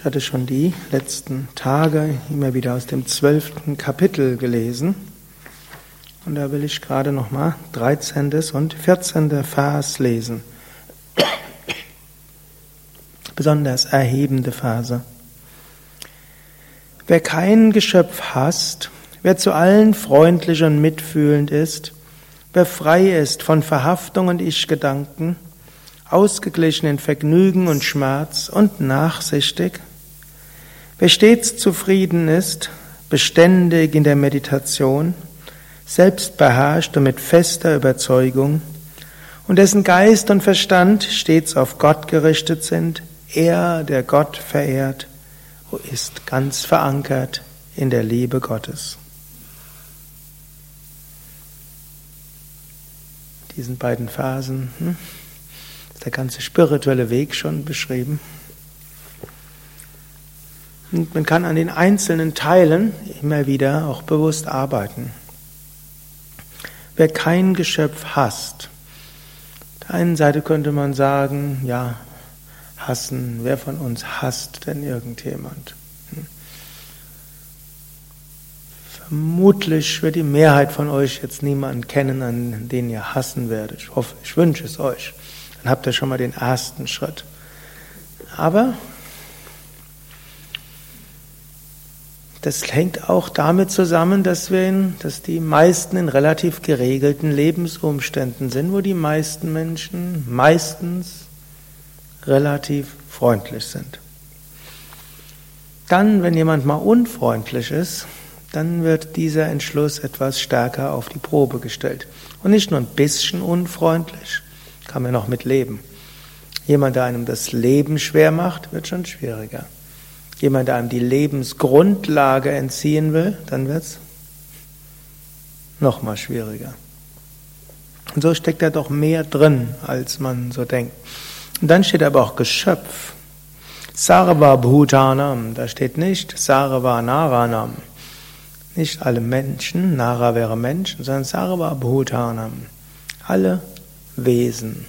Ich hatte schon die letzten Tage immer wieder aus dem zwölften Kapitel gelesen. Und da will ich gerade nochmal 13. und 14. Vers lesen. Besonders erhebende Verse. Wer kein Geschöpf hasst, wer zu allen freundlich und mitfühlend ist, wer frei ist von Verhaftung und Ich-Gedanken, ausgeglichen in Vergnügen und Schmerz und nachsichtig, wer stets zufrieden ist, beständig in der Meditation, selbstbeherrscht und mit fester Überzeugung, und dessen Geist und Verstand stets auf Gott gerichtet sind, er, der Gott verehrt, ist ganz verankert in der Liebe Gottes. Diesen beiden Phasen. Hm? der ganze spirituelle Weg schon beschrieben. Und man kann an den einzelnen Teilen immer wieder auch bewusst arbeiten. Wer kein Geschöpf hasst, auf der einen Seite könnte man sagen, ja, hassen, wer von uns hasst denn irgendjemand? Hm. Vermutlich wird die Mehrheit von euch jetzt niemanden kennen, an den ihr hassen werdet. Ich hoffe, ich wünsche es euch. Dann habt ihr schon mal den ersten Schritt. Aber das hängt auch damit zusammen, dass wir in, dass die meisten in relativ geregelten Lebensumständen sind, wo die meisten Menschen meistens relativ freundlich sind. Dann, wenn jemand mal unfreundlich ist, dann wird dieser Entschluss etwas stärker auf die Probe gestellt. Und nicht nur ein bisschen unfreundlich, kann man noch mit leben. Jemand, der einem das Leben schwer macht, wird schon schwieriger. Jemand, der einem die Lebensgrundlage entziehen will, dann wird es noch mal schwieriger. Und so steckt da doch mehr drin, als man so denkt. Und dann steht aber auch Geschöpf. Sarva Bhutanam, da steht nicht Sarva Naranam. Nicht alle Menschen, Nara wäre Menschen, sondern Sarva Bhutanam. Alle Wesen.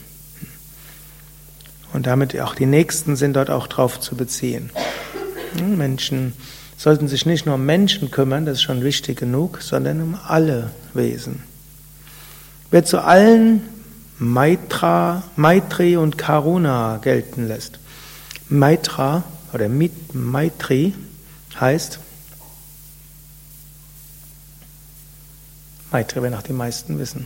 Und damit auch die Nächsten sind dort auch drauf zu beziehen. Menschen sollten sich nicht nur um Menschen kümmern, das ist schon wichtig genug, sondern um alle Wesen. Wer zu allen Maitra, Maitri und Karuna gelten lässt. Maitra oder Maitri heißt, Maitri werden auch die meisten wissen.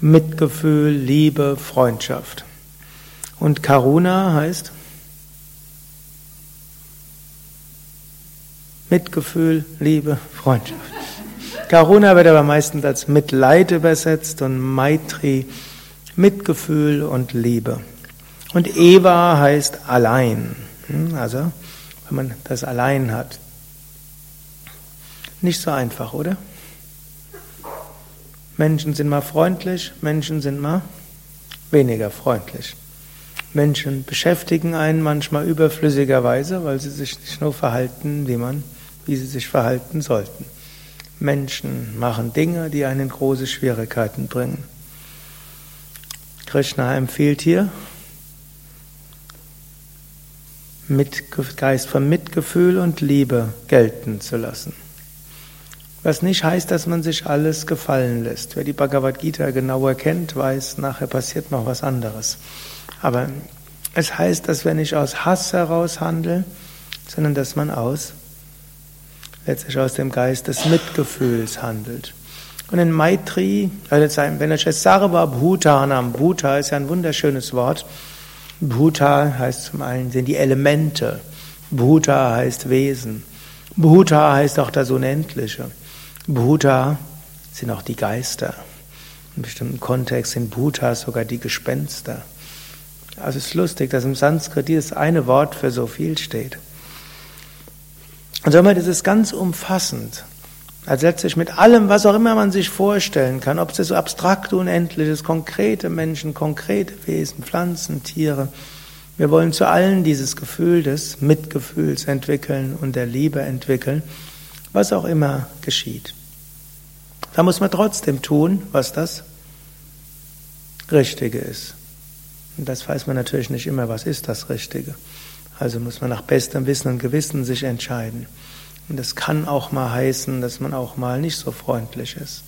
Mitgefühl, Liebe, Freundschaft. Und Karuna heißt Mitgefühl, Liebe, Freundschaft. Karuna wird aber meistens als Mitleid übersetzt und Maitri Mitgefühl und Liebe. Und Eva heißt allein. Hm, also, wenn man das allein hat. Nicht so einfach, oder? Menschen sind mal freundlich, Menschen sind mal weniger freundlich. Menschen beschäftigen einen manchmal überflüssigerweise, weil sie sich nicht nur verhalten, wie man, wie sie sich verhalten sollten. Menschen machen Dinge, die einen große Schwierigkeiten bringen. Krishna empfiehlt hier, mit Geist von Mitgefühl und Liebe gelten zu lassen. Was nicht heißt, dass man sich alles gefallen lässt. Wer die Bhagavad Gita genauer kennt, weiß, nachher passiert noch was anderes. Aber es heißt, dass wir nicht aus Hass heraus handeln, sondern dass man aus, letztlich aus dem Geist des Mitgefühls handelt. Und in Maitri, also wenn es Sarva Bhutanam, Bhuta ist ja ein wunderschönes Wort. Bhuta heißt zum einen sind die Elemente. Bhuta heißt Wesen. Bhuta heißt auch das Unendliche. Bhuta sind auch die Geister. In bestimmten Kontext sind Bhutas sogar die Gespenster. Also es ist lustig, dass im Sanskrit dieses eine Wort für so viel steht. Und somit ist es ganz umfassend. Also letztlich mit allem, was auch immer man sich vorstellen kann, ob es so abstrakte, unendliches, konkrete Menschen, konkrete Wesen, Pflanzen, Tiere. Wir wollen zu allen dieses Gefühl des Mitgefühls entwickeln und der Liebe entwickeln was auch immer geschieht. Da muss man trotzdem tun, was das Richtige ist. Und das weiß man natürlich nicht immer, was ist das Richtige. Also muss man nach bestem Wissen und Gewissen sich entscheiden. Und das kann auch mal heißen, dass man auch mal nicht so freundlich ist.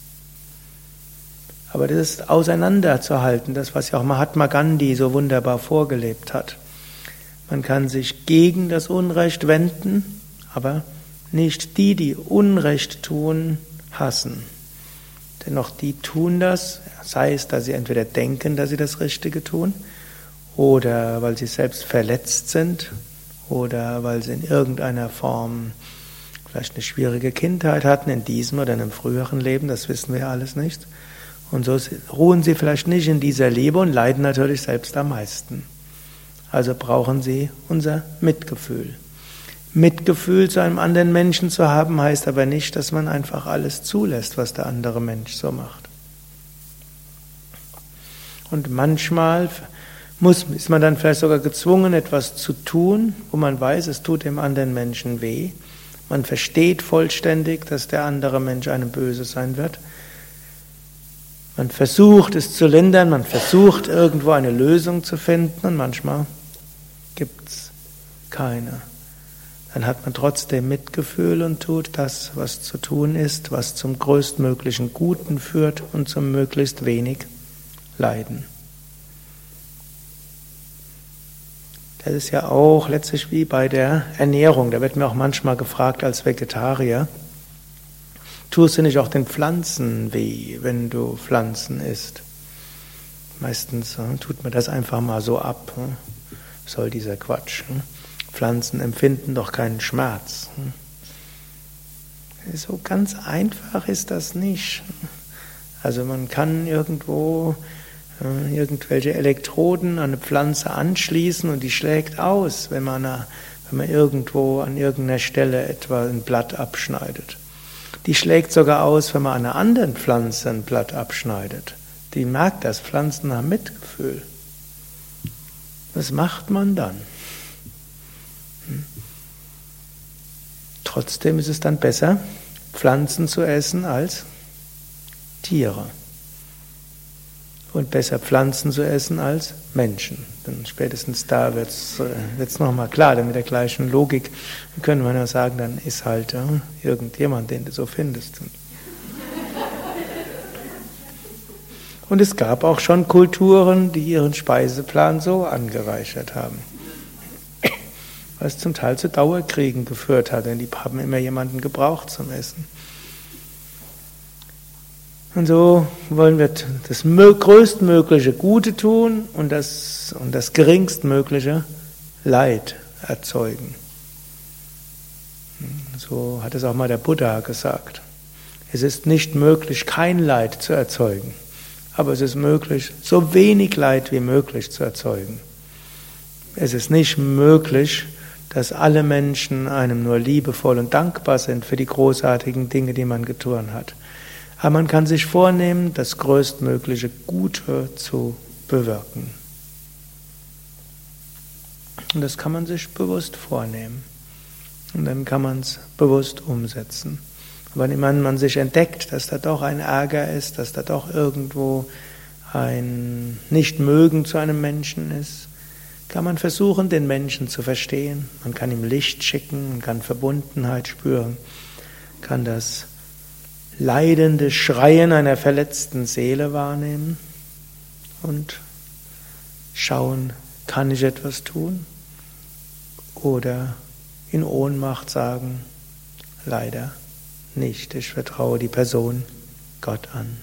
Aber das ist auseinanderzuhalten, das, was ja auch Mahatma Gandhi so wunderbar vorgelebt hat. Man kann sich gegen das Unrecht wenden, aber nicht die, die Unrecht tun, hassen. Dennoch die tun das, sei es, dass sie entweder denken, dass sie das Richtige tun, oder weil sie selbst verletzt sind, oder weil sie in irgendeiner Form vielleicht eine schwierige Kindheit hatten, in diesem oder in einem früheren Leben, das wissen wir alles nicht. Und so ruhen sie vielleicht nicht in dieser Liebe und leiden natürlich selbst am meisten. Also brauchen sie unser Mitgefühl. Mitgefühl zu einem anderen Menschen zu haben, heißt aber nicht, dass man einfach alles zulässt, was der andere Mensch so macht. Und manchmal muss, ist man dann vielleicht sogar gezwungen, etwas zu tun, wo man weiß, es tut dem anderen Menschen weh. Man versteht vollständig, dass der andere Mensch einem böse sein wird. Man versucht es zu lindern, man versucht irgendwo eine Lösung zu finden und manchmal gibt es keine dann hat man trotzdem Mitgefühl und tut das, was zu tun ist, was zum größtmöglichen Guten führt und zum möglichst wenig Leiden. Das ist ja auch letztlich wie bei der Ernährung. Da wird mir auch manchmal gefragt als Vegetarier, tust du nicht auch den Pflanzen weh, wenn du Pflanzen isst? Meistens äh, tut man das einfach mal so ab. Äh, soll dieser Quatsch. Äh. Pflanzen empfinden doch keinen Schmerz. So ganz einfach ist das nicht. Also man kann irgendwo irgendwelche Elektroden an eine Pflanze anschließen und die schlägt aus, wenn man, wenn man irgendwo an irgendeiner Stelle etwa ein Blatt abschneidet. Die schlägt sogar aus, wenn man an einer anderen Pflanze ein Blatt abschneidet. Die merkt das, Pflanzen haben Mitgefühl. Was macht man dann? Trotzdem ist es dann besser, Pflanzen zu essen als Tiere. Und besser Pflanzen zu essen als Menschen. Denn spätestens da wird es äh, nochmal klar, denn mit der gleichen Logik können wir ja sagen, dann ist halt äh, irgendjemand, den du so findest. Und es gab auch schon Kulturen, die ihren Speiseplan so angereichert haben was zum Teil zu Dauerkriegen geführt hat, denn die haben immer jemanden gebraucht zum Essen. Und so wollen wir das größtmögliche Gute tun und das, und das geringstmögliche Leid erzeugen. So hat es auch mal der Buddha gesagt. Es ist nicht möglich, kein Leid zu erzeugen, aber es ist möglich, so wenig Leid wie möglich zu erzeugen. Es ist nicht möglich, dass alle Menschen einem nur liebevoll und dankbar sind für die großartigen Dinge, die man getan hat. Aber man kann sich vornehmen, das größtmögliche Gute zu bewirken. Und das kann man sich bewusst vornehmen. Und dann kann man es bewusst umsetzen. Aber wenn man sich entdeckt, dass da doch ein Ärger ist, dass da doch irgendwo ein Nichtmögen zu einem Menschen ist, kann man versuchen, den Menschen zu verstehen. Man kann ihm Licht schicken, man kann Verbundenheit spüren, kann das leidende Schreien einer verletzten Seele wahrnehmen und schauen, kann ich etwas tun? Oder in Ohnmacht sagen, leider nicht, ich vertraue die Person Gott an.